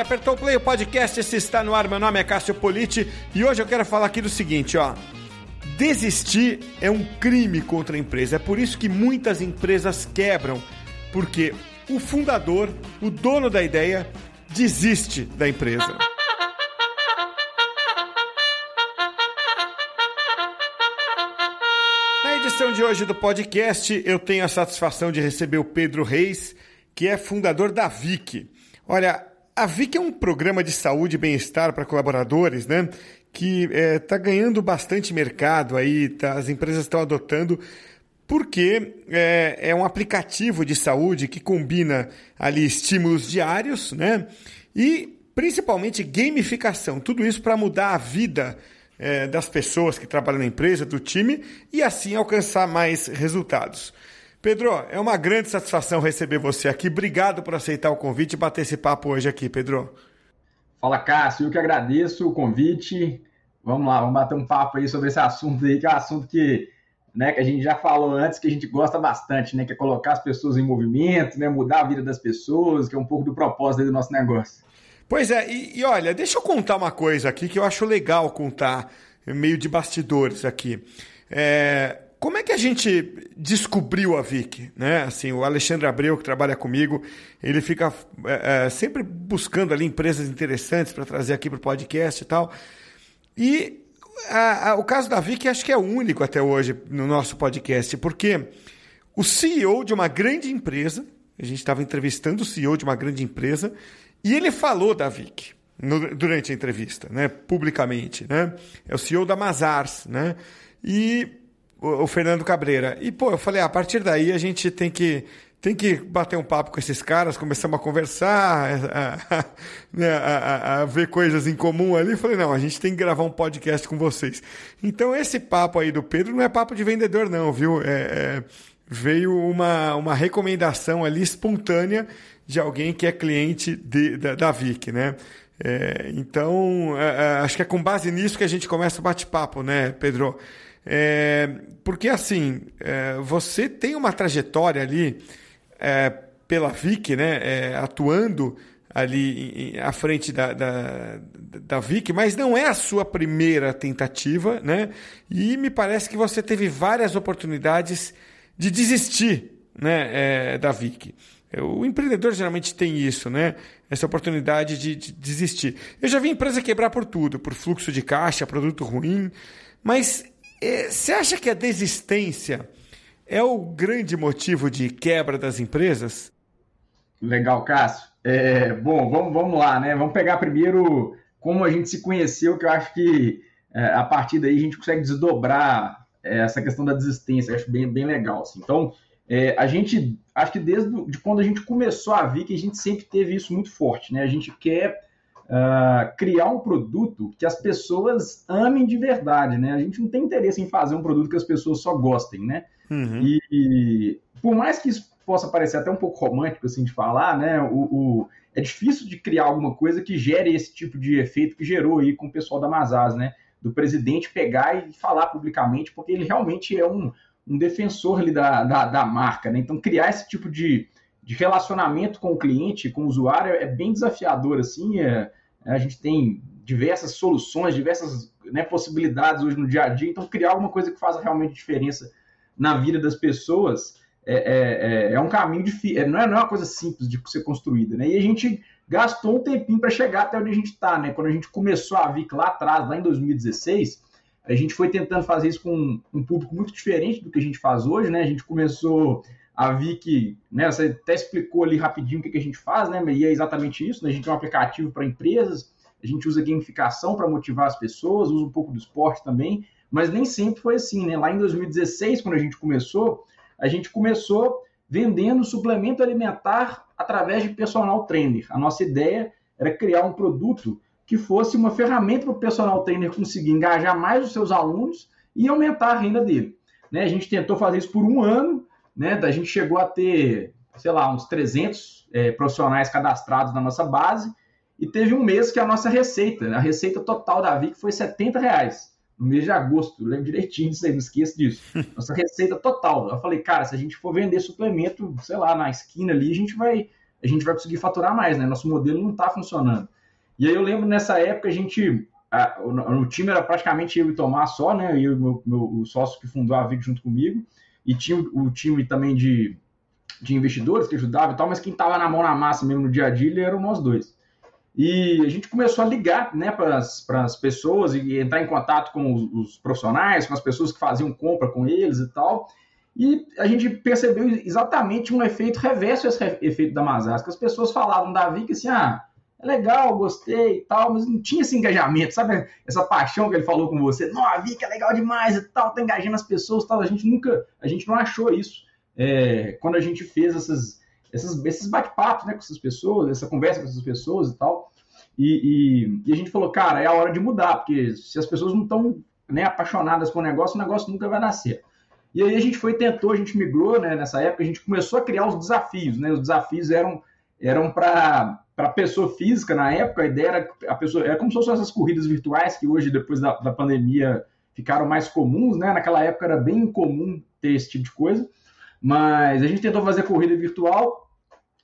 apertou o play, o podcast se está no ar. Meu nome é Cássio Politi e hoje eu quero falar aqui do seguinte, ó. Desistir é um crime contra a empresa. É por isso que muitas empresas quebram, porque o fundador, o dono da ideia, desiste da empresa. Na edição de hoje do podcast, eu tenho a satisfação de receber o Pedro Reis, que é fundador da Vic. Olha, a Vic é um programa de saúde e bem-estar para colaboradores, né? Que está é, ganhando bastante mercado aí, tá, as empresas estão adotando, porque é, é um aplicativo de saúde que combina ali estímulos diários, né? E principalmente gamificação, tudo isso para mudar a vida é, das pessoas que trabalham na empresa, do time, e assim alcançar mais resultados. Pedro, é uma grande satisfação receber você aqui. Obrigado por aceitar o convite e bater esse papo hoje aqui, Pedro. Fala, Cássio. Eu que agradeço o convite. Vamos lá, vamos bater um papo aí sobre esse assunto aí, que é um assunto que, né, que a gente já falou antes, que a gente gosta bastante, né? Que é colocar as pessoas em movimento, né? Mudar a vida das pessoas, que é um pouco do propósito do nosso negócio. Pois é, e, e olha, deixa eu contar uma coisa aqui que eu acho legal contar, meio de bastidores aqui. É, como é que a gente descobriu a Vic? Né? Assim, o Alexandre Abreu, que trabalha comigo, ele fica é, é, sempre buscando ali empresas interessantes para trazer aqui para o podcast e tal. E a, a, o caso da Vic acho que é único até hoje no nosso podcast, porque o CEO de uma grande empresa, a gente estava entrevistando o CEO de uma grande empresa, e ele falou da Vic no, durante a entrevista, né, publicamente. Né? É o CEO da Mazars, né? E o, Fernando Cabreira. E, pô, eu falei, ah, a partir daí a gente tem que, tem que bater um papo com esses caras, começamos a conversar, a, a, né, a, a, ver coisas em comum ali. Falei, não, a gente tem que gravar um podcast com vocês. Então, esse papo aí do Pedro não é papo de vendedor, não, viu? É, é, veio uma, uma recomendação ali espontânea de alguém que é cliente de, da, da Vic, né? É, então, é, é, acho que é com base nisso que a gente começa o bate-papo, né, Pedro? É, porque assim, é, você tem uma trajetória ali é, pela Vic, né, é, atuando ali à frente da, da, da Vic, mas não é a sua primeira tentativa, né? E me parece que você teve várias oportunidades de desistir né, é, da Vic. O empreendedor geralmente tem isso, né? Essa oportunidade de, de, desistir. Eu já vi empresa quebrar por tudo, por fluxo de caixa, produto ruim, mas é, você acha que a desistência é o grande motivo de quebra das empresas? Legal, Cássio. É, bom, vamos, vamos lá, né? Vamos pegar primeiro como a gente se conheceu, que eu acho que é, a partir daí a gente consegue desdobrar é, essa questão da desistência. Eu acho bem, bem legal. Assim. Então, é, a gente, acho que desde de quando a gente começou a ver que a gente sempre teve isso muito forte, né? A gente quer uh, criar um produto que as pessoas amem de verdade, né? A gente não tem interesse em fazer um produto que as pessoas só gostem, né? Uhum. E, e, por mais que isso possa parecer até um pouco romântico assim de falar, né? O, o, é difícil de criar alguma coisa que gere esse tipo de efeito que gerou aí com o pessoal da Mazás, né? Do presidente pegar e falar publicamente, porque ele realmente é um, um defensor ali da, da, da marca, né? Então criar esse tipo de, de relacionamento com o cliente, com o usuário, é bem desafiador, assim, é, a gente tem diversas soluções, diversas né, possibilidades hoje no dia a dia, então criar alguma coisa que faça realmente diferença na vida das pessoas é, é, é, é um caminho difícil, é, não é, não é uma coisa simples de ser construída, né? E a gente gastou um tempinho para chegar até onde a gente está, né? Quando a gente começou a vir lá atrás, lá em 2016, a gente foi tentando fazer isso com um público muito diferente do que a gente faz hoje, né? A gente começou a que, né, você até explicou ali rapidinho o que, que a gente faz, né, e é exatamente isso, né, a gente tem um aplicativo para empresas, a gente usa gamificação para motivar as pessoas, usa um pouco do esporte também, mas nem sempre foi assim, né, lá em 2016, quando a gente começou, a gente começou vendendo suplemento alimentar através de personal trainer. A nossa ideia era criar um produto que fosse uma ferramenta para o personal trainer conseguir engajar mais os seus alunos e aumentar a renda dele. Né? A gente tentou fazer isso por um ano, né? A gente chegou a ter, sei lá, uns 300 é, profissionais cadastrados na nossa base e teve um mês que a nossa receita, a receita total da VIC foi 70 reais no mês de agosto, eu lembro direitinho disso aí, não esqueça disso. Nossa receita total. Eu falei, cara, se a gente for vender suplemento, sei lá, na esquina ali, a gente vai a gente vai conseguir faturar mais, né? Nosso modelo não está funcionando. E aí eu lembro nessa época a gente, a, o, o, time era praticamente eu e Tomás só, né? Eu e meu, meu o sócio que fundou a Vic junto comigo, e tinha o, time também de, de investidores que ajudava e tal, mas quem estava na mão na massa mesmo no dia a dia eram nós dois. E a gente começou a ligar né, para as pessoas e entrar em contato com os, os, profissionais, com as pessoas que faziam compra com eles e tal. E a gente percebeu exatamente um efeito reverso esse efeito da Masasca. As pessoas falavam da Vic assim, ah, é legal, gostei e tal, mas não tinha esse engajamento, sabe? Essa paixão que ele falou com você. Não, a Vic é legal demais e tal, tá engajando as pessoas tal. A gente nunca, a gente não achou isso é, quando a gente fez essas esses, esses bate-papos né, com essas pessoas, essa conversa com essas pessoas e tal. E, e, e, a gente falou, cara, é a hora de mudar, porque se as pessoas não estão né, apaixonadas com o negócio, o negócio nunca vai nascer. E aí a gente foi, tentou, a gente migrou, né, nessa época, a gente começou a criar os desafios, né? Os desafios eram, eram para para pessoa física na época, a ideia era a pessoa era como se fossem essas corridas virtuais que hoje depois da, da pandemia ficaram mais comuns, né? Naquela época era bem incomum ter esse tipo de coisa. Mas a gente tentou fazer corrida virtual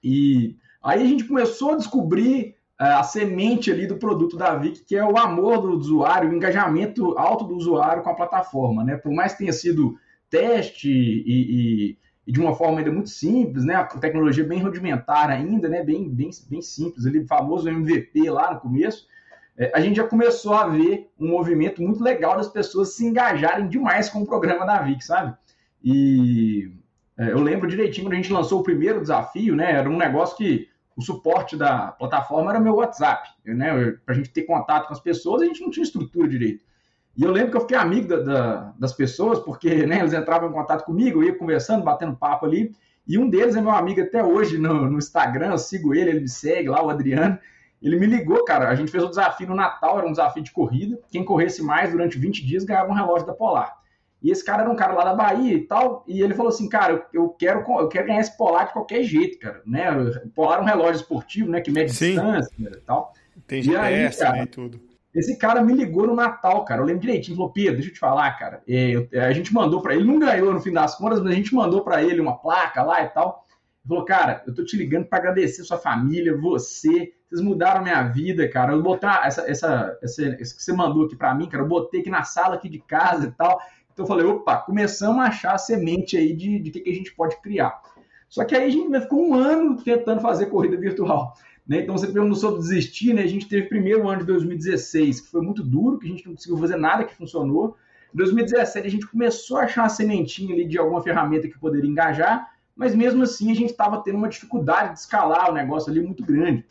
e aí a gente começou a descobrir uh, a semente ali do produto da Vic, que é o amor do usuário, o engajamento alto do usuário com a plataforma, né? Por mais que tenha sido teste e, e, e de uma forma ainda muito simples, né? A tecnologia bem rudimentar ainda, né? Bem, bem, bem simples, ali, famoso MVP lá no começo. É, a gente já começou a ver um movimento muito legal das pessoas se engajarem demais com o programa da Vic, sabe? E é, eu lembro direitinho quando a gente lançou o primeiro desafio, né? Era um negócio que o suporte da plataforma era meu WhatsApp, né? Para a gente ter contato com as pessoas, a gente não tinha estrutura direito. E eu lembro que eu fiquei amigo da, da, das pessoas, porque né, eles entravam em contato comigo, eu ia conversando, batendo papo ali. E um deles é meu amigo até hoje no, no Instagram, eu sigo ele, ele me segue lá, o Adriano. Ele me ligou, cara. A gente fez o desafio no Natal, era um desafio de corrida. Quem corresse mais durante 20 dias ganhava um relógio da Polar. E esse cara era um cara lá da Bahia e tal, e ele falou assim, cara, eu, quero, eu quero ganhar esse polar de qualquer jeito, cara, né? Polar é um relógio esportivo, né, que mede Sim. distância e tal. Tem GPS, aí, cara, né, tudo. Esse cara me ligou no Natal, cara. Eu lembro direitinho. Falou, Pedro, deixa eu te falar, cara. É, a gente mandou para ele, não ganhou no fim das contas, mas a gente mandou para ele uma placa lá e tal. Ele falou, cara, eu tô te ligando para agradecer sua família, você. Vocês mudaram minha vida, cara. Eu botar essa, essa, essa, essa que você mandou aqui para mim, cara. Eu botei aqui na sala aqui de casa e tal. Então eu falei, opa, começamos a achar a semente aí de, de que, que a gente pode criar. Só que aí a gente ficou um ano tentando fazer corrida virtual. Né? Então você perguntou sobre desistir, né? A gente teve primeiro ano de 2016, que foi muito duro, que a gente não conseguiu fazer nada que funcionou. Em 2017 a gente começou a achar uma sementinha ali de alguma ferramenta que poderia engajar, mas mesmo assim a gente estava tendo uma dificuldade de escalar o negócio ali muito grande.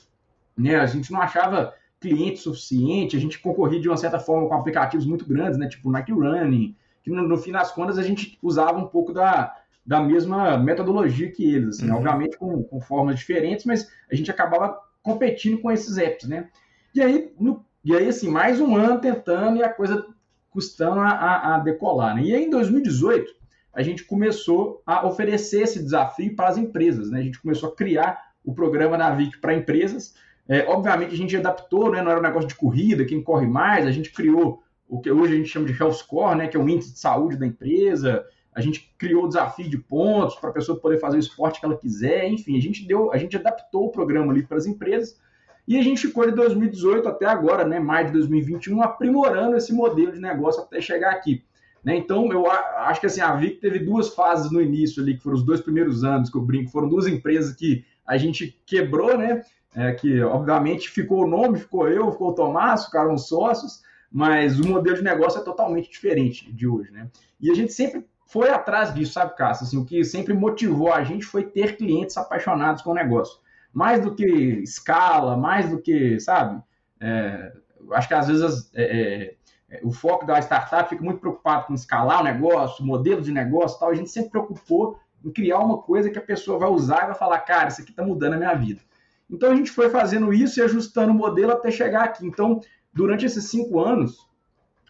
Né? A gente não achava cliente suficiente, a gente concorria de uma certa forma com aplicativos muito grandes, né? tipo Nike Running, que no, no, fim das contas a gente usava um pouco da, da mesma metodologia que eles, assim, uhum. obviamente com, com, formas diferentes, mas a gente acabava competindo com esses apps, né? E aí, no, e aí assim, mais um ano tentando e a coisa custando a, a, a decolar, né? E aí em 2018 a gente começou a oferecer esse desafio para as empresas, né? A gente começou a criar o programa da VIC para empresas. É, obviamente a gente adaptou, né? Não era um negócio de corrida, quem corre mais, a gente criou o que hoje a gente chama de health score, né, que é o índice de saúde da empresa. A gente criou o desafio de pontos para a pessoa poder fazer o esporte que ela quiser. Enfim, a gente deu, a gente adaptou o programa ali para as empresas e a gente ficou de 2018 até agora, né, maio de 2021, aprimorando esse modelo de negócio até chegar aqui. Né? Então, eu acho que assim, a Vic teve duas fases no início ali, que foram os dois primeiros anos que eu brinco, foram duas empresas que a gente quebrou, né? É, que obviamente ficou o nome, ficou eu, ficou o Tomás, ficaram os sócios, mas o modelo de negócio é totalmente diferente de hoje, né? E a gente sempre foi atrás disso, sabe, Cássio? Assim, o que sempre motivou a gente foi ter clientes apaixonados com o negócio. Mais do que escala, mais do que, sabe? É, acho que às vezes é, é, o foco da startup fica muito preocupado com escalar o negócio, modelo de negócio tal. A gente sempre preocupou em criar uma coisa que a pessoa vai usar e vai falar, cara, isso aqui está mudando a minha vida. Então a gente foi fazendo isso e ajustando o modelo até chegar aqui. Então, durante esses cinco anos,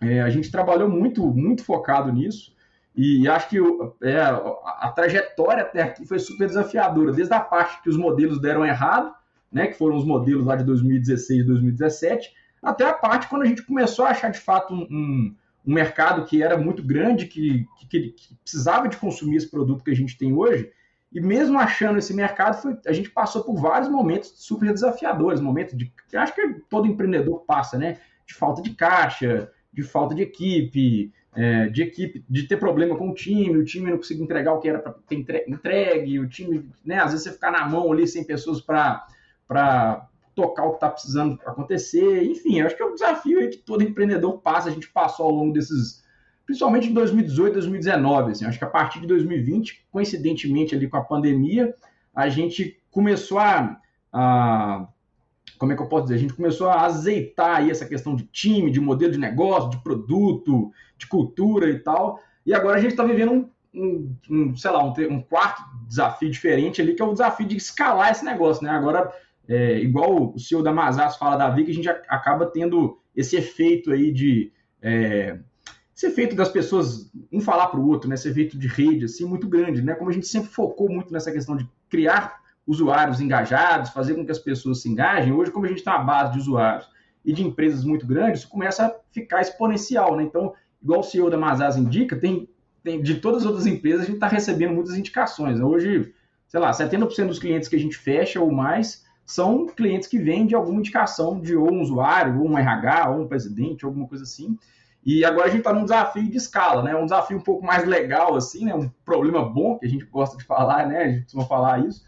é, a gente trabalhou muito, muito focado nisso. E acho que é, a, trajetória até aqui foi super desafiadora, desde a parte que os modelos deram errado, né, que foram os modelos lá de 2016 e 2017, até a parte quando a gente começou a achar de fato um, um, um mercado que era muito grande, que, que, que, precisava de consumir esse produto que a gente tem hoje, E mesmo achando esse mercado, foi, a gente passou por vários momentos super desafiadores, momentos de que acho que todo empreendedor passa, né? De falta de caixa, de falta de equipe, é, de equipe, de ter problema com o time, o time não conseguir entregar o que era para ter entregue, o time, né? Às vezes você ficar na mão ali sem pessoas para tocar o que está precisando acontecer. Enfim, acho que é um desafio aí que todo empreendedor passa, a gente passou ao longo desses, principalmente em 2018, 2019. Assim, acho que a partir de 2020, coincidentemente ali com a pandemia, a gente começou a, a como é que eu posso dizer? A gente começou a azeitar aí essa questão de time, de modelo de negócio, de produto, de cultura e tal. E agora a gente está vivendo um, um, um, sei lá, um, um, quarto desafio diferente ali, que é o desafio de escalar esse negócio, né? Agora é, igual o CEO da Mazas fala da VIC, a gente acaba tendo esse efeito aí de. É, esse efeito das pessoas um falar para o outro, né? esse efeito de rede assim, muito grande, né? Como a gente sempre focou muito nessa questão de criar usuários engajados, fazer com que as pessoas se engajem, hoje, como a gente está à base de usuários e de empresas muito grandes, isso começa a ficar exponencial, né? Então, igual o CEO da Mazas indica, tem, tem de todas as outras empresas, a gente está recebendo muitas indicações. Né? Hoje, sei lá, 70% dos clientes que a gente fecha ou mais são clientes que vêm de alguma indicação de ou um usuário, ou um RH, ou um presidente, alguma coisa assim. E agora a gente está num desafio de escala, né? Um desafio um pouco mais legal, assim, né? Um problema bom, que a gente gosta de falar, né? A gente costuma falar isso,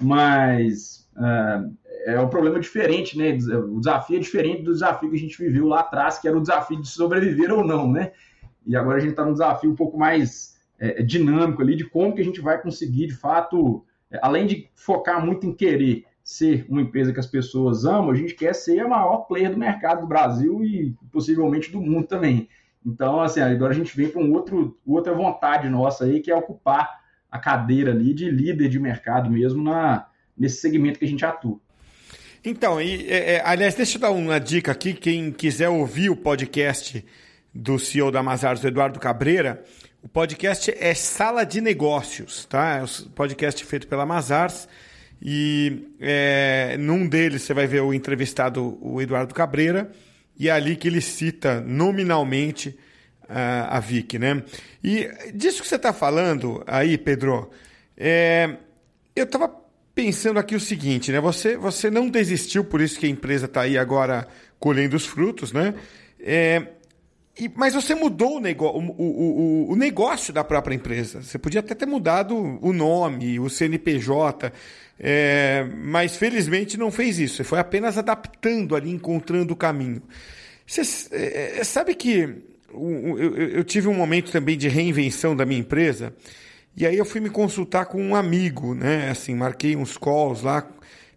mas uh, é um problema diferente, né? O desafio é diferente do desafio que a gente viveu lá atrás, que era o desafio de sobreviver ou não, né? E agora a gente está num desafio um pouco mais é, dinâmico ali, de como que a gente vai conseguir, de fato, é, além de focar muito em querer ser uma empresa que as pessoas amam, a gente quer ser a maior player do mercado do Brasil e possivelmente do mundo também. Então, assim, agora a gente vem para um outro, outra vontade nossa aí, que é ocupar a cadeira ali de líder de mercado mesmo na, nesse segmento que a gente atua. Então, e, é, é aliás, deixa eu dar uma dica aqui. Quem quiser ouvir o podcast do CEO da Mazars, Eduardo Cabreira, o podcast é Sala de Negócios, tá? É o podcast feito pela Mazars e é, num deles você vai ver o entrevistado, o Eduardo Cabreira, e é ali que ele cita nominalmente uh, a Vic, né? E disso que você está falando aí, Pedro, é, eu estava pensando aqui o seguinte, né? Você, você não desistiu, por isso que a empresa está aí agora colhendo os frutos, né? É, e, mas você mudou o, o, o, o, negócio da própria empresa. Você podia até ter mudado o nome, o CNPJ, é, mas felizmente não fez isso. Você foi apenas adaptando ali, encontrando o caminho. Você é, sabe que eu, tive um momento também de reinvenção da minha empresa, e aí eu fui me consultar com um amigo, né? Assim, marquei uns calls lá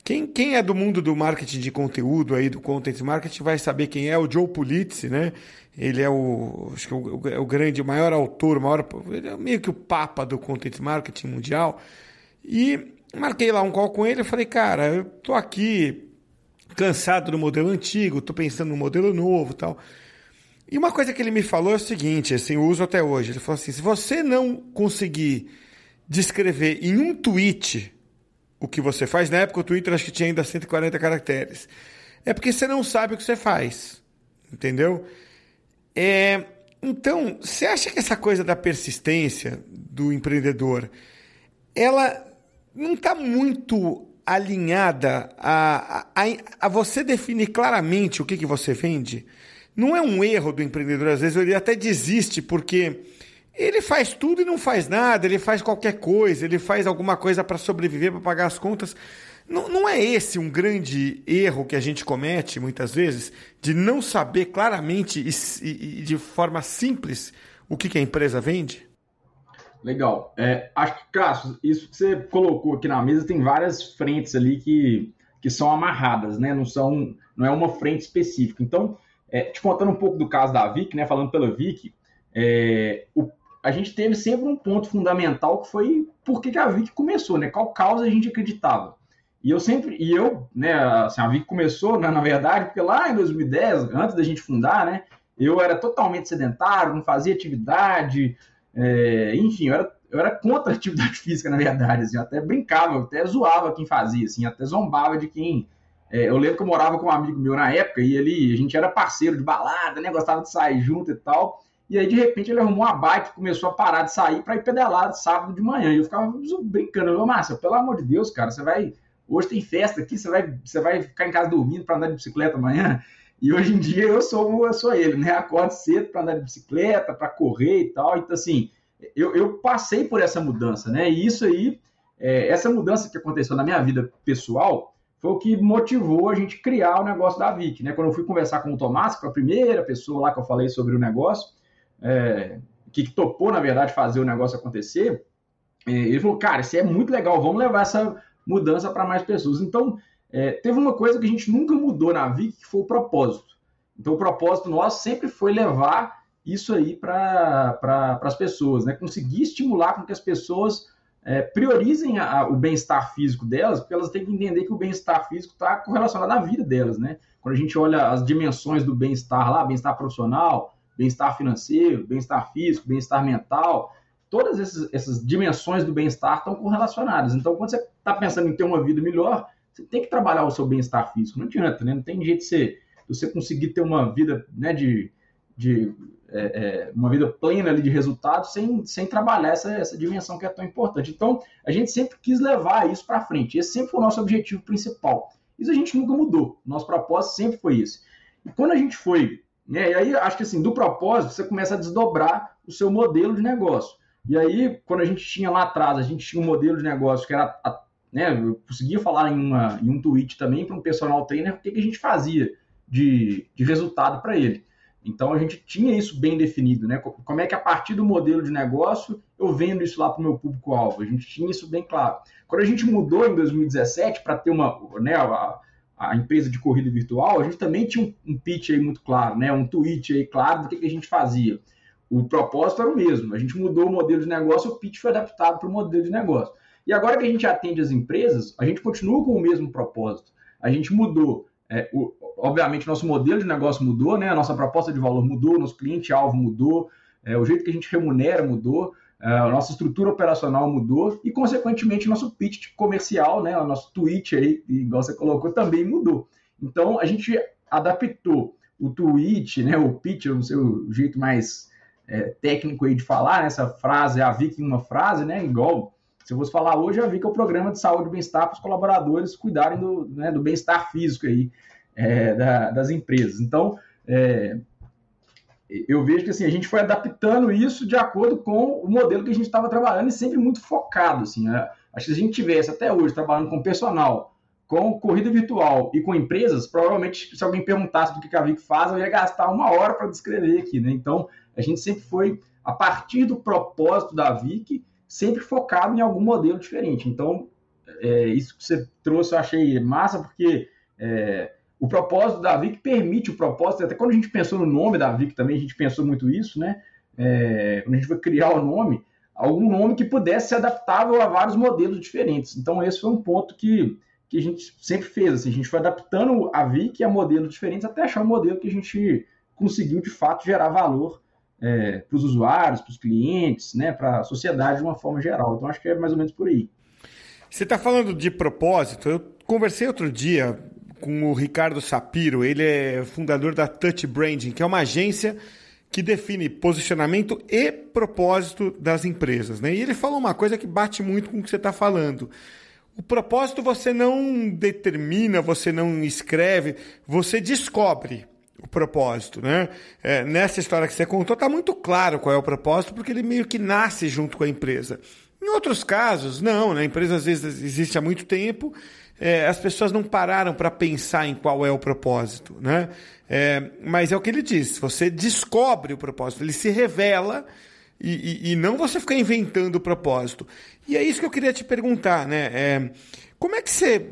quem, quem é do mundo do marketing de conteúdo aí, do content marketing, vai saber quem é o Joe Pulitzi, né? Ele é o, acho que é o, é o grande, o maior autor, o maior, ele é meio que o papa do content marketing mundial. E marquei lá um call com ele, eu falei, cara, eu tô aqui cansado do modelo antigo, tô pensando no modelo novo, tal. E uma coisa que ele me falou é o seguinte, assim, eu uso até hoje. Ele falou assim: se você não conseguir descrever em um tweet o que você faz. Na época o Twitter acho que tinha ainda 140 caracteres. É porque você não sabe o que você faz. Entendeu? É, então, você acha que essa coisa da persistência do empreendedor, ela não está muito alinhada a, a, a, você definir claramente o que, que você vende? Não é um erro do empreendedor, às vezes ele até desiste porque ele faz tudo e não faz nada, ele faz qualquer coisa, ele faz alguma coisa para sobreviver, para pagar as contas. Não, não é esse um grande erro que a gente comete muitas vezes, de não saber claramente e, e, de forma simples o que, que a empresa vende? Legal. É, acho que, Cássio, isso que você colocou aqui na mesa tem várias frentes ali que, que são amarradas, né? Não, são, não é uma frente específica. Então, é, te contando um pouco do caso da Vic, né? Falando pela Vic, é, o a gente teve sempre um ponto fundamental que foi por que, a Vic começou, né? Qual causa a gente acreditava. E eu sempre, e eu, né, assim, a Vic começou, né, na verdade, porque lá em 2010, antes da gente fundar, né, eu era totalmente sedentário, não fazia atividade, é, enfim, eu era, eu era contra a atividade física, na verdade, assim, eu até brincava, eu até zoava quem fazia, assim, até zombava de quem... É, eu lembro que eu morava com um amigo meu na época e ele, a gente era parceiro de balada, né, gostava de sair junto e tal, E aí, de repente, ele arrumou uma bike, começou a parar de sair para ir pedalar sábado de manhã. E eu ficava brincando. Eu Márcio, pelo amor de Deus, cara, você vai. Hoje tem festa aqui, você vai, você vai ficar em casa dormindo para andar de bicicleta amanhã. E hoje em dia eu sou, eu sou ele, né? Acordo cedo para andar de bicicleta, para correr e tal. Então, assim, eu, eu, passei por essa mudança, né? E isso aí, é, essa mudança que aconteceu na minha vida pessoal, foi o que motivou a gente criar o negócio da Vic, né? Quando eu fui conversar com o Tomás, que foi a primeira pessoa lá que eu falei sobre o negócio, é, que, topou, na verdade, fazer o negócio acontecer, é, ele falou, cara, isso é muito legal, vamos levar essa mudança para mais pessoas. Então, é, teve uma coisa que a gente nunca mudou na Vic, que foi o propósito. Então, o propósito nosso sempre foi levar isso aí para pra, as pessoas, né? Conseguir estimular com que as pessoas é, priorizem a, o bem-estar físico delas, porque elas têm que entender que o bem-estar físico está correlacionado à vida delas, né? Quando a gente olha as dimensões do bem-estar lá, bem-estar profissional, bem-estar financeiro, bem-estar físico, bem-estar mental, todas essas, essas dimensões do bem-estar estão correlacionadas. Então, quando você está pensando em ter uma vida melhor, você tem que trabalhar o seu bem-estar físico. Não adianta, né? Não tem jeito de você, de você conseguir ter uma vida né, de, de é, é, uma vida plena ali de resultados sem, sem trabalhar essa, essa dimensão que é tão importante. Então, a gente sempre quis levar isso para frente. Esse sempre foi o nosso objetivo principal. Isso a gente nunca mudou. Nosso propósito sempre foi esse. E quando a gente foi, né, e aí acho que assim, do propósito, você começa a desdobrar o seu modelo de negócio. E aí, quando a gente tinha lá atrás, a gente tinha um modelo de negócio que era, né, eu conseguia falar em, uma, em um tweet também para um personal trainer o que, que a gente fazia de, de resultado para ele. Então a gente tinha isso bem definido, né? Como é que a partir do modelo de negócio eu vendo isso lá para o meu público-alvo? A gente tinha isso bem claro. Quando a gente mudou em 2017 para ter uma, né, a, a, empresa de corrida virtual, a gente também tinha um, um pitch aí muito claro, né? Um tweet aí claro do que, que a gente fazia. O propósito era o mesmo. A gente mudou o modelo de negócio, o pitch foi adaptado para o modelo de negócio. E agora que a gente atende as empresas, a gente continua com o mesmo propósito. A gente mudou é, o, obviamente, nosso modelo de negócio mudou, né? a nossa proposta de valor mudou, nosso cliente-alvo mudou, é, o jeito que a gente remunera mudou, é, a nossa estrutura operacional mudou e, consequentemente, nosso pitch comercial, né? o nosso tweet aí, igual você colocou, também mudou. Então, a gente adaptou o tweet, né? o pitch, eu não sei o jeito mais é, técnico aí de falar, né? essa frase, a Vic em uma frase, né? igual se eu fosse falar hoje, eu vi que é o programa de saúde e bem-estar para os colaboradores cuidarem do, né, do bem-estar físico aí, é, da, das empresas. Então, é, eu vejo que assim, a gente foi adaptando isso de acordo com o modelo que a gente estava trabalhando e sempre muito focado. Assim, né? Acho que se a gente tivesse até hoje trabalhando com personal, com corrida virtual e com empresas, provavelmente se alguém perguntasse do que a Vic faz, eu ia gastar uma hora para descrever aqui. Né? Então, a gente sempre foi, a partir do propósito da Vic, sempre focado em algum modelo diferente. Então, é, isso que você trouxe eu achei massa, porque é, o propósito da VIC permite o propósito, até quando a gente pensou no nome da VIC também, a gente pensou muito isso, né? É, quando a gente foi criar o nome, algum nome que pudesse ser adaptável a vários modelos diferentes. Então, esse foi um ponto que, que a gente sempre fez. Assim, a gente foi adaptando a VIC a modelos diferentes até achar um modelo que a gente conseguiu, de fato, gerar valor é, para os usuários, para os clientes, né, para a sociedade de uma forma geral. Então, acho que é mais ou menos por aí. Você está falando de propósito. Eu conversei outro dia com o Ricardo Sapiro, ele é fundador da Touch Branding, que é uma agência que define posicionamento e propósito das empresas. Né? E ele falou uma coisa que bate muito com o que você está falando. O propósito você não determina, você não escreve, você descobre o propósito, né? É, nessa história que você contou, está muito claro qual é o propósito, porque ele meio que nasce junto com a empresa. Em outros casos, não, né? A empresa às vezes existe há muito tempo, é, as pessoas não pararam para pensar em qual é o propósito, né? É, mas é o que ele diz, você descobre o propósito, ele se revela e, e, e, não você ficar inventando o propósito. E é isso que eu queria te perguntar, né? É, como é que você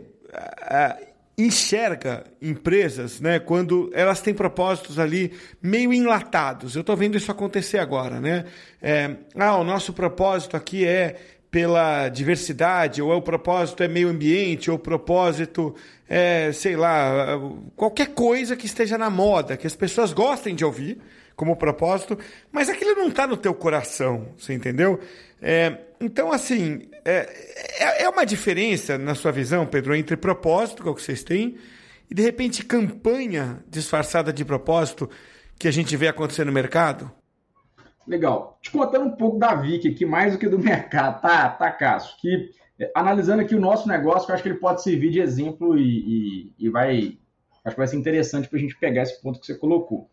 enxerga empresas, né, quando elas têm propósitos ali meio enlatados. Eu estou vendo isso acontecer agora, né? É, ah, o nosso propósito aqui é pela diversidade, ou é o propósito é meio ambiente, ou o propósito é, sei lá, qualquer coisa que esteja na moda, que as pessoas gostem de ouvir como propósito, mas aquilo não está no teu coração, você entendeu? É, então, assim, é, é, é uma diferença na sua visão, Pedro, entre propósito, que é o que vocês têm, e de repente campanha disfarçada de propósito que a gente vê acontecer no mercado? Legal. Te contando um pouco da Vic aqui, mais do que do mercado, tá, tá, Cássio? Que, é, analisando aqui o nosso negócio, eu acho que ele pode servir de exemplo e, e, e vai. Acho que vai ser interessante para a gente pegar esse ponto que você colocou.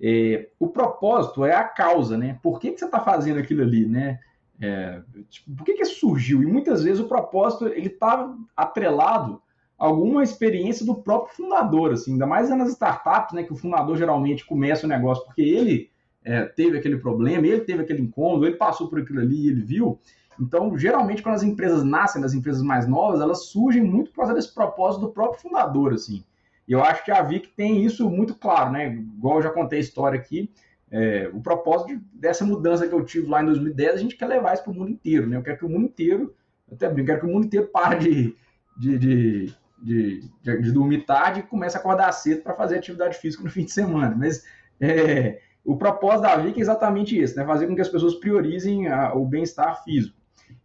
É, o propósito é a causa, né? Por que, que você está fazendo aquilo ali, né? É, tipo, por que, que surgiu? E muitas vezes o propósito ele está atrelado a alguma experiência do próprio fundador, assim, ainda mais nas startups, né? Que o fundador geralmente começa o negócio porque ele é, teve aquele problema, ele teve aquele incômodo, ele passou por aquilo ali e ele viu. Então, geralmente, quando as empresas nascem, as empresas mais novas, elas surgem muito por causa desse propósito do próprio fundador, assim. E eu acho que a Vic tem isso muito claro, né? Igual eu já contei a história aqui, é, o propósito dessa mudança que eu tive lá em 2010, a gente quer levar isso para o mundo inteiro, né? Eu quero que o mundo inteiro, até brinco, quero que o mundo inteiro pare de, de, de, de, de, dormir tarde e comece a acordar cedo para fazer atividade física no fim de semana. Mas é, o propósito da VIC é exatamente esse, né? fazer com que as pessoas priorizem a, o bem-estar físico.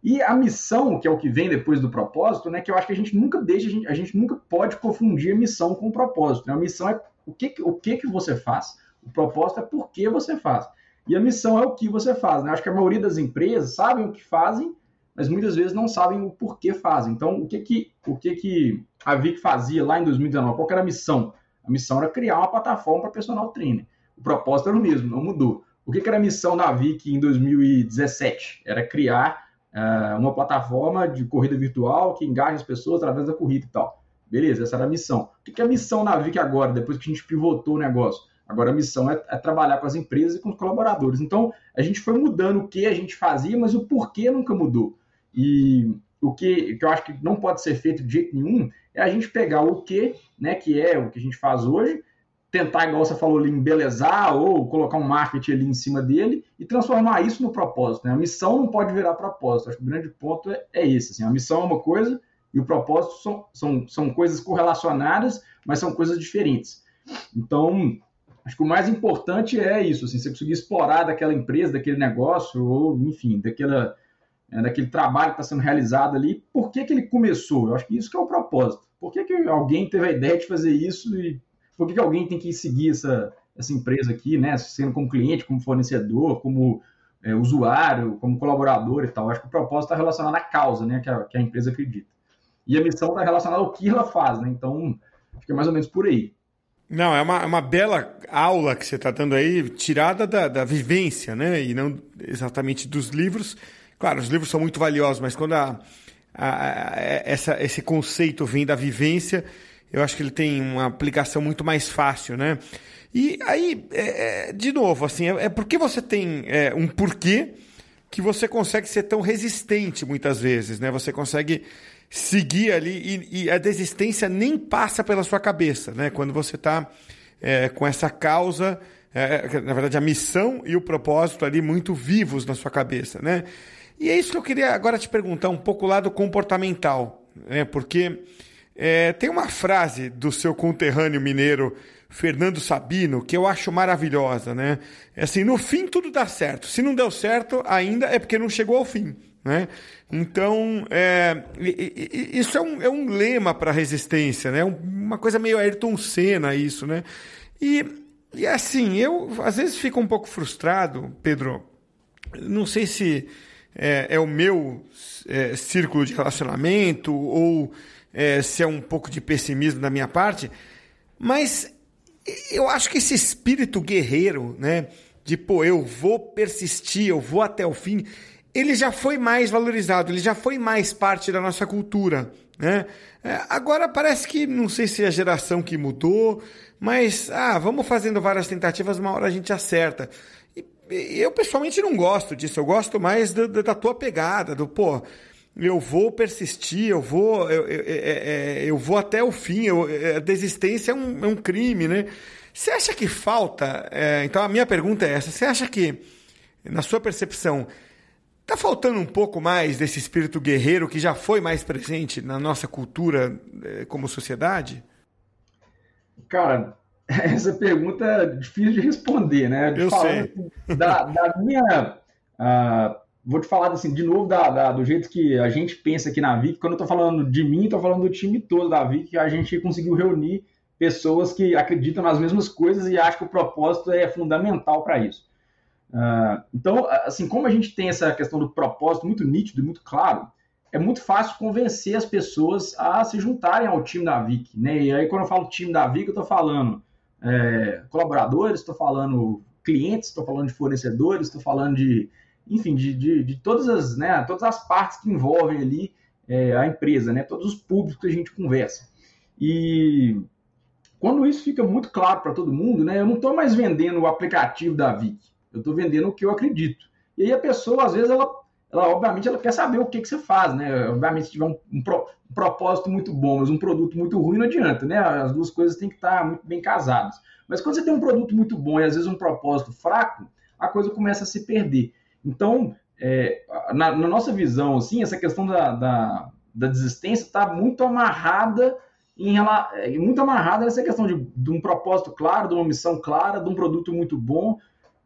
E a missão, que é o que vem depois do propósito, né, que eu acho que a gente nunca deixa, a gente, a gente nunca pode confundir a missão com o propósito. Né? A missão é o que, o que, que você faz, o propósito é por que você faz. E a missão é o que você faz. Né? Acho que a maioria das empresas sabem o que fazem, mas muitas vezes não sabem o porquê fazem. Então, o que, que, o que, que a VIC fazia lá em 2019? Qual era a missão? A missão era criar uma plataforma para personal trainer. O propósito era o mesmo, não mudou. O que, que era a missão da VIC em 2017? Era criar uh, uma plataforma de corrida virtual que engaje as pessoas através da corrida e tal. Beleza, essa era a missão. O que, que é a missão da VIC agora, depois que a gente pivotou o negócio? Agora a missão é, é, trabalhar com as empresas e com os colaboradores. Então, a gente foi mudando o que a gente fazia, mas o porquê nunca mudou. E o que, que eu acho que não pode ser feito de jeito nenhum é a gente pegar o que, né, que é o que a gente faz hoje, tentar, igual você falou ali, embelezar ou colocar um marketing ali em cima dele e transformar isso no propósito. Né? A missão não pode virar propósito. Acho que o grande ponto é, é esse. Assim, a missão é uma coisa e o propósito são, são, são coisas correlacionadas, mas são coisas diferentes. Então, acho que o mais importante é isso, assim, você conseguir explorar daquela empresa, daquele negócio, ou, enfim, daquela, é, daquele trabalho que está sendo realizado ali, por que, que ele começou? Eu acho que isso que é o propósito. Por que, que alguém teve a ideia de fazer isso e por que, que alguém tem que seguir essa, essa empresa aqui, né? Sendo como cliente, como fornecedor, como é, usuário, como colaborador e tal. Acho que o propósito está relacionado à causa, né? Que a, que a empresa acredita. E a missão está relacionada ao que ela faz, né? Então, que é mais ou menos por aí. Não, é uma, é uma bela aula que você está dando aí, tirada da, da vivência, né? E não exatamente dos livros. Claro, os livros são muito valiosos, mas quando a, a, a, essa, esse conceito vem da vivência, eu acho que ele tem uma aplicação muito mais fácil, né? E aí, é, é, de novo, assim, é, é porque você tem é, um porquê que você consegue ser tão resistente muitas vezes, né? Você consegue seguir ali e, e a desistência nem passa pela sua cabeça, né? Quando você está é, com essa causa, é, na verdade a missão e o propósito ali muito vivos na sua cabeça, né? E é isso que eu queria agora te perguntar um pouco lá do comportamental, né? Porque é, tem uma frase do seu conterrâneo mineiro, Fernando Sabino, que eu acho maravilhosa, né? É assim, no fim tudo dá certo. Se não deu certo ainda é porque não chegou ao fim, né? Então, é, isso é um, é um lema para a resistência, né? Uma coisa meio Ayrton Senna isso, né? E, e assim, eu às vezes fico um pouco frustrado, Pedro. Não sei se é, é o meu é, círculo de relacionamento ou é, se é um pouco de pessimismo da minha parte, mas eu acho que esse espírito guerreiro, né, de pô, eu vou persistir, eu vou até o fim, ele já foi mais valorizado, ele já foi mais parte da nossa cultura, né? É, agora parece que não sei se é a geração que mudou, mas ah, vamos fazendo várias tentativas, uma hora a gente acerta. E, eu pessoalmente não gosto disso, eu gosto mais do, do, da tua pegada, do pô, eu vou persistir, eu vou, eu, eu, eu, é, é, eu vou até o fim. É, a desistência é um, é um, crime, né? Você acha que falta? É, então a minha pergunta é essa: você acha que, na sua percepção, está faltando um pouco mais desse espírito guerreiro que já foi mais presente na nossa cultura como sociedade? Cara, essa pergunta é difícil de responder, né? De eu sei. Da, da minha. Uh, vou te falar assim, de novo da, da, do jeito que a gente pensa aqui na VIC. Quando eu estou falando de mim, estou falando do time todo da VIC, que a gente conseguiu reunir pessoas que acreditam nas mesmas coisas e acham que o propósito é fundamental para isso. Uh, então, assim, como a gente tem essa questão do propósito muito nítido e muito claro, é muito fácil convencer as pessoas a se juntarem ao time da VIC. Né? E aí, quando eu falo time da VIC, eu estou falando é, colaboradores, estou falando clientes, estou falando de fornecedores, estou falando de, enfim, de, de, de, todas, as, né, todas as partes que envolvem ali é, a empresa, né, todos os públicos que a gente conversa. E quando isso fica muito claro para todo mundo, né, eu não estou mais vendendo o aplicativo da VIC, eu estou vendendo o que eu acredito. E aí a pessoa, às vezes, ela ela obviamente ela quer saber o que, que você faz, né? Obviamente, se tiver um, um, pro, um, propósito muito bom, mas um produto muito ruim, não adianta, né? As duas coisas têm que estar muito bem casadas. Mas quando você tem um produto muito bom e às vezes um propósito fraco, a coisa começa a se perder. Então, é, na, na, nossa visão, assim, essa questão da, da, da desistência está muito amarrada em é, muito amarrada nessa questão de, de um propósito claro, de uma missão clara, de um produto muito bom,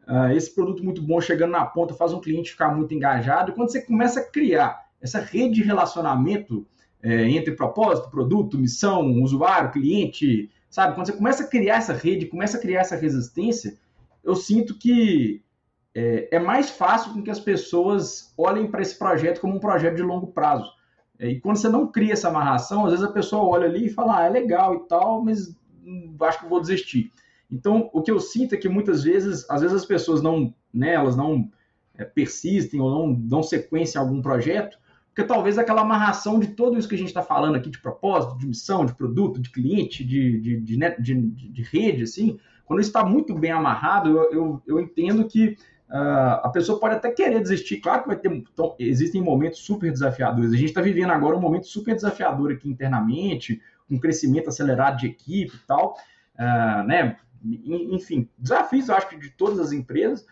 uh, esse produto muito bom chegando na ponta faz um cliente ficar muito engajado. E quando você começa a criar essa rede de relacionamento é, entre propósito, produto, missão, usuário, cliente, sabe? Quando você começa a criar essa rede, começa a criar essa resistência, eu sinto que é, é mais fácil com que as pessoas olhem para esse projeto como um projeto de longo prazo. É, e quando você não cria essa amarração, às vezes a pessoa olha ali e fala, ah, é legal e tal, mas hum, acho que vou desistir. Então, o que eu sinto é que muitas vezes, às vezes as pessoas não, né, elas não é, persistem ou não dão sequência a algum projeto, porque talvez aquela amarração de tudo isso que a gente está falando aqui de propósito, de missão, de produto, de cliente, de, de, de, de, de rede, assim, quando está muito bem amarrado, eu, eu, eu entendo que uh, a pessoa pode até querer desistir. Claro que vai ter, então, existem momentos super desafiadores. A gente está vivendo agora um momento super desafiador aqui internamente, com crescimento acelerado de equipe e tal, uh, né? Enfim, desafios, eu acho que de todas as empresas.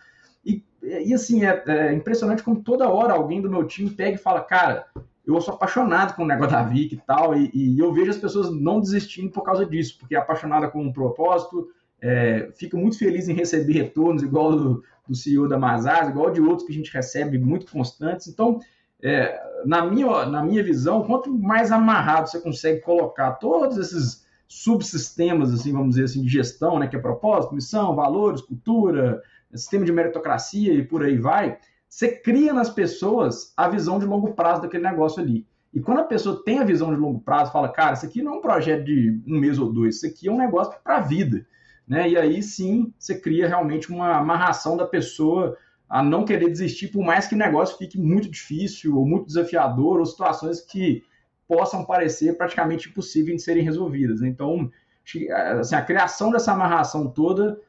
E, e assim, é, é, impressionante como toda hora alguém do meu time pega e fala, cara, eu sou apaixonado com o negócio da Vic e tal, e, e eu vejo as pessoas não desistindo por causa disso, porque é apaixonada com um propósito, é, fica muito feliz em receber retornos, igual do, do CEO da Mazars, igual de outros que a gente recebe muito constantes. Então, é, na, minha, na minha visão, quanto mais amarrado você consegue colocar todos esses subsistemas, assim, vamos dizer assim, de gestão, né, que é propósito, missão, valores, cultura, sistema de meritocracia e por aí vai, você cria nas pessoas a visão de longo prazo daquele negócio ali. E quando a pessoa tem a visão de longo prazo, fala, cara, isso aqui não é um projeto de um mês ou dois, isso aqui é um negócio para a vida. Né? E aí sim você cria realmente uma amarração da pessoa a não querer desistir, por mais que o negócio fique muito difícil ou muito desafiador, ou situações que possam parecer praticamente impossíveis de serem resolvidas. Então, assim, a criação dessa amarração toda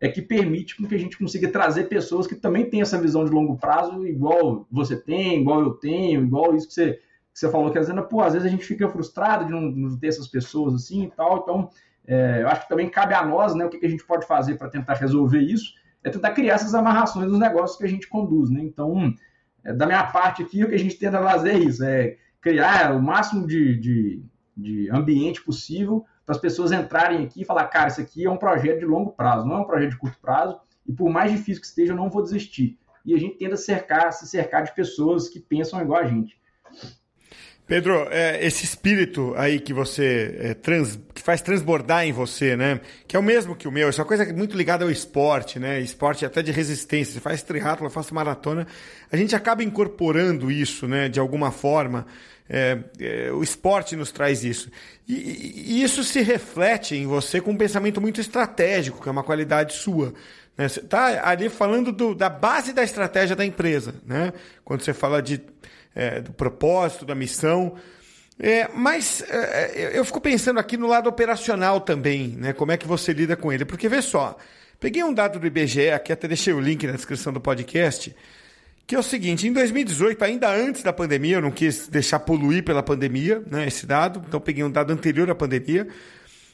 é que permite que a gente consiga trazer pessoas que também têm essa visão de longo prazo, igual você tem, igual eu tenho, igual isso que você, que você falou, que às vezes, pô, às vezes a gente fica frustrado de não, não ter essas pessoas assim e tal. Então, é, eu acho que também cabe a nós, né, o que, que a gente pode fazer para tentar resolver isso, é tentar criar essas amarrações nos negócios que a gente conduz. Né? Então, é, da minha parte aqui, o que a gente tenta fazer é isso, é criar o máximo de, de, de ambiente possível para as pessoas entrarem aqui e falar, cara, isso aqui é um projeto de longo prazo, não é um projeto de curto prazo, e por mais difícil que esteja, eu não vou desistir. E a gente tenta cercar, se cercar de pessoas que pensam igual a gente. Pedro, é, esse espírito aí que você é, trans, que faz transbordar em você, né? Que é o mesmo que o meu, essa coisa muito ligada ao esporte, né? Esporte até de resistência. Você faz triatlo, faz maratona. A gente acaba incorporando isso, né? De alguma forma. É, é, o esporte nos traz isso. E, e, isso se reflete em você com um pensamento muito estratégico, que é uma qualidade sua. Né? Você está ali falando do, da base da estratégia da empresa, né? Quando você fala de é, do propósito, da missão. É, mas é, eu fico pensando aqui no lado operacional também, né? Como é que você lida com ele? Porque vê só, peguei um dado do IBGE, aqui até deixei o link na descrição do podcast, que é o seguinte: em 2018, ainda antes da pandemia, eu não quis deixar poluir pela pandemia, né? Esse dado, então peguei um dado anterior à pandemia,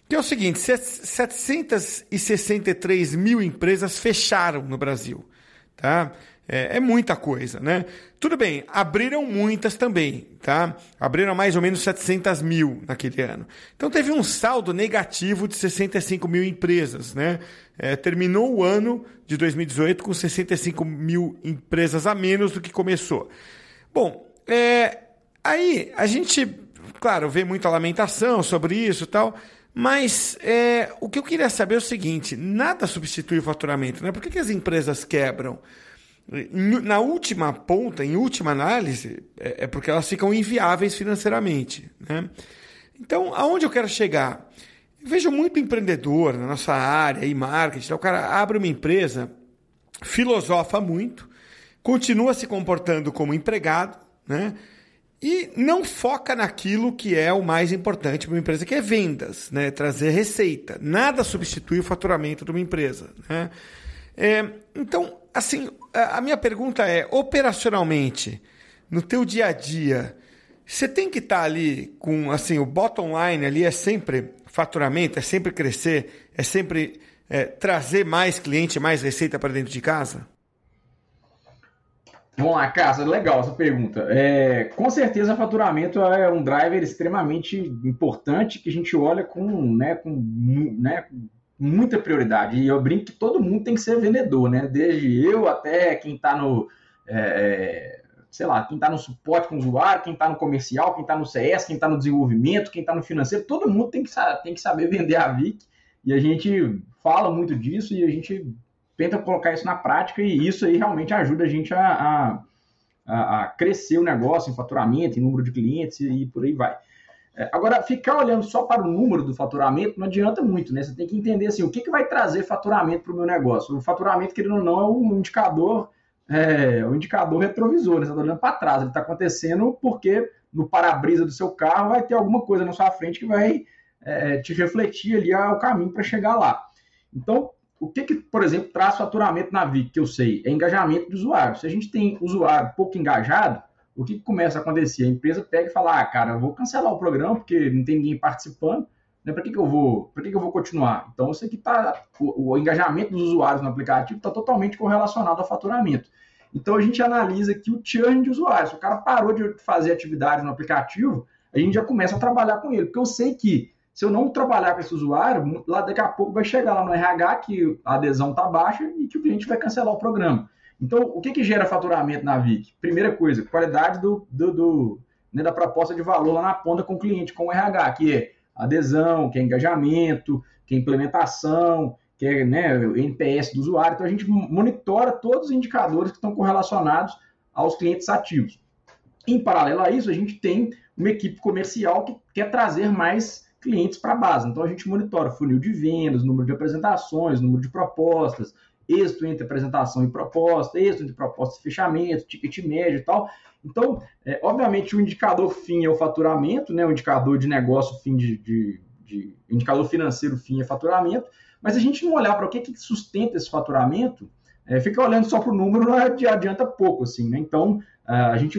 que é o seguinte: 763 mil empresas fecharam no Brasil, tá? É, é, muita coisa, né? Tudo bem, abriram muitas também, tá? Abriram mais ou menos 700 mil naquele ano. Então teve um saldo negativo de 65 mil empresas, né? É, terminou o ano de 2018 com 65 mil empresas a menos do que começou. Bom, é, aí a gente, claro, vê muita lamentação sobre isso e tal, Mas é, o que eu queria saber é o seguinte: nada substitui o faturamento, né? Por que, que as empresas quebram? Na última ponta, em última análise, é, é porque elas ficam inviáveis financeiramente. Né? Então, aonde eu quero chegar? Eu vejo muito empreendedor na nossa área, e marketing, o cara abre uma empresa, filosofa muito, continua se comportando como empregado, né? E não foca naquilo que é o mais importante para uma empresa, que é vendas, né? trazer receita. Nada substitui o faturamento de uma empresa. Né? É, então, assim, a minha pergunta é, operacionalmente, no teu dia a dia, você tem que estar tá ali com, assim, o bottom line ali é sempre faturamento, é sempre crescer, é sempre é, trazer mais cliente, mais receita para dentro de casa? Vamos lá, Casa, legal essa pergunta. É, com certeza, faturamento é um driver extremamente importante que a gente olha com, né, com, né, muita prioridade. E eu brinco que todo mundo tem que ser vendedor, né? Desde eu até quem está no. É, é, sei lá, quem está no suporte com o usuário, quem está no comercial, quem está no CS, quem está no desenvolvimento, quem está no financeiro, todo mundo tem que, tem que saber vender a VIC. E a gente fala muito disso e a gente tenta colocar isso na prática e isso aí realmente ajuda a gente a, a, a crescer o negócio em faturamento, em número de clientes e por aí vai. É, agora, ficar olhando só para o número do faturamento não adianta muito, né? Você tem que entender assim, o que, que vai trazer faturamento para o meu negócio. O faturamento, querendo ou não, é um indicador, é, um indicador retrovisor, né? Você está olhando para trás, ele está acontecendo porque no para-brisa do seu carro vai ter alguma coisa na sua frente que vai é, te refletir ali o caminho para chegar lá. Então, o que, que, por exemplo, traz faturamento na VIC, que eu sei? É engajamento do usuário. Se a gente tem usuário pouco engajado, o que, começa a acontecer? A empresa pega e fala, ah, cara, eu vou cancelar o programa porque não tem ninguém participando, né? Para que, que eu vou? Para que, que eu vou continuar? Então, você que tá o, o, engajamento dos usuários no aplicativo está totalmente correlacionado ao faturamento. Então, a gente analisa aqui o churn de usuários. Se o cara parou de fazer atividades no aplicativo, a gente já começa a trabalhar com ele, porque eu sei que se eu não trabalhar com esse usuário, lá daqui a pouco vai chegar lá no RH que a adesão está baixa e que o cliente vai cancelar o programa. Então, o que, que gera faturamento na VIC? Primeira coisa, qualidade do, do, do né, da proposta de valor lá na ponta com o cliente, com o RH, que é adesão, que é engajamento, que é implementação, que é né, NPS do usuário. Então, a gente monitora todos os indicadores que estão correlacionados aos clientes ativos. Em paralelo a isso, a gente tem uma equipe comercial que quer trazer mais clientes para a base. Então a gente monitora funil de vendas, número de apresentações, número de propostas, êxito entre apresentação e proposta, êxito entre proposta e fechamento, ticket médio e tal. Então, é, obviamente, o indicador fim é o faturamento, né? o indicador de negócio fim de, de, de indicador financeiro fim é faturamento, mas a gente não olhar para o que, que sustenta esse faturamento, é, fica olhando só para o número não adianta pouco, assim, né? Então, a gente,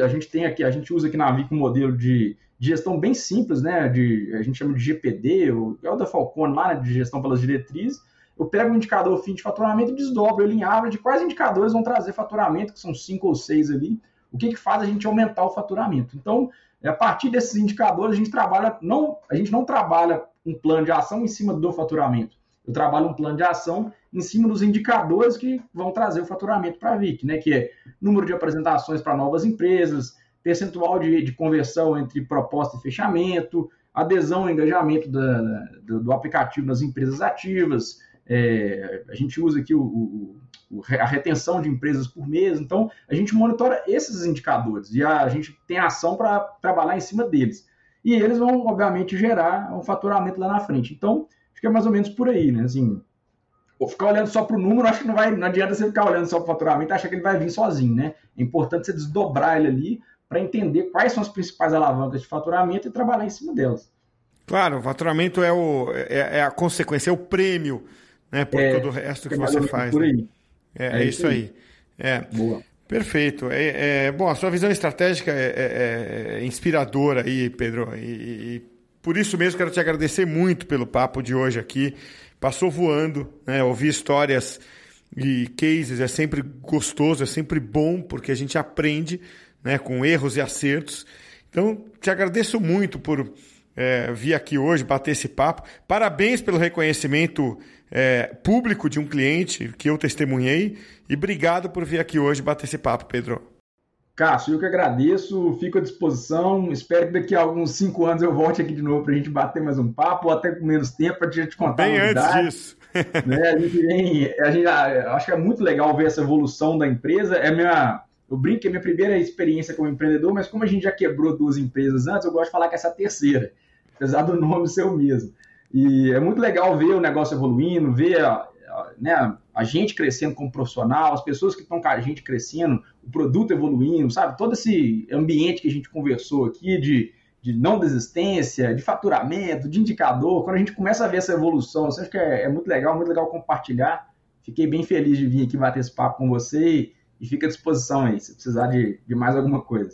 a gente tem aqui, a gente usa aqui na Vic um modelo de de gestão bem simples, né? De, a gente chama de GPD, o, é o da Falcone lá, né, de gestão pelas diretrizes. Eu pego o indicador fim de faturamento e desdobro ele em árvore de quais indicadores vão trazer faturamento, que são cinco ou seis ali. O que, que faz a gente aumentar o faturamento? Então, a partir desses indicadores, a gente trabalha, não, a gente não trabalha um plano de ação em cima do faturamento. Eu trabalho um plano de ação em cima dos indicadores que vão trazer o faturamento para a VIC, né? Que é número de apresentações para novas empresas, percentual de, de conversão entre proposta e fechamento, adesão e engajamento da, do, do, aplicativo nas empresas ativas, é, a gente usa aqui o, o, a retenção de empresas por mês, então a gente monitora esses indicadores e a, a gente tem ação para trabalhar em cima deles. E eles vão, obviamente, gerar um faturamento lá na frente. Então, fica mais ou menos por aí, né? Assim, ou ficar olhando só para o número, acho que não vai, não adianta você ficar olhando só para o faturamento e achar que ele vai vir sozinho, né? É importante você desdobrar ele ali para entender quais são as principais alavancas de faturamento e trabalhar em cima delas. Claro, o faturamento é, o, é, é a consequência, é o prêmio né, por é, todo o resto que você faz. Né? aí. Né? É, é, isso aí. É. Boa. Perfeito. É, é, bom, a sua visão estratégica é, é, é inspiradora aí, Pedro. E, e, por isso mesmo quero te agradecer muito pelo papo de hoje aqui. Passou voando, né? Ouvir histórias e cases é sempre gostoso, é sempre bom, porque a gente aprende né, com erros e acertos. Então, te agradeço muito por é, vir aqui hoje bater esse papo. Parabéns pelo reconhecimento é, público de um cliente que eu testemunhei e obrigado por vir aqui hoje bater esse papo, Pedro. Cássio, eu que agradeço, fico à disposição. Espero que daqui a alguns cinco anos eu volte aqui de novo para a gente bater mais um papo, ou até com menos tempo, para a gente contar Bem antes disso. né? A gente vem, a gente, acho que é muito legal ver essa evolução da empresa. É minha, eu brinco que é minha primeira experiência como empreendedor, mas como a gente já quebrou duas empresas antes, eu gosto de falar que essa é a terceira, apesar do nome ser o mesmo. E é muito legal ver o negócio evoluindo, ver né, a gente crescendo como profissional, as pessoas que estão com a gente crescendo, o produto evoluindo, sabe? Todo esse ambiente que a gente conversou aqui de, de não desistência, de faturamento, de indicador, quando a gente começa a ver essa evolução, eu acho que é, é, muito legal, muito legal compartilhar. Fiquei bem feliz de vir aqui bater esse papo com você e, e fica à disposição aí, se precisar de, de mais alguma coisa.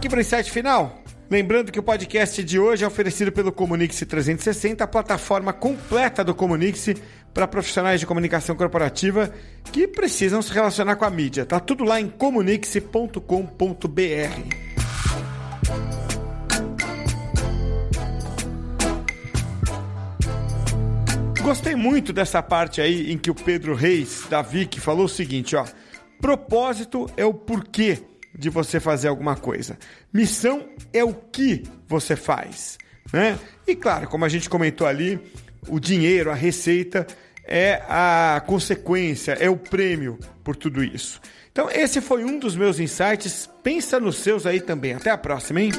Aqui para o insight final? Lembrando que o podcast de hoje é oferecido pelo Comunix 360, a plataforma completa do Comunix para profissionais de comunicação corporativa que precisam se relacionar com a mídia. Tá tudo lá em comunix.com.br. Gostei muito dessa parte aí em que o Pedro Reis, da Vic, falou o seguinte, ó: propósito é o porquê de você fazer alguma coisa. Missão é o que você faz, né? E claro, como a gente comentou ali, o dinheiro, a receita é a consequência, é o prêmio por tudo isso. Então, esse foi um dos meus insights. Pensa nos seus aí também. Até a próxima, hein?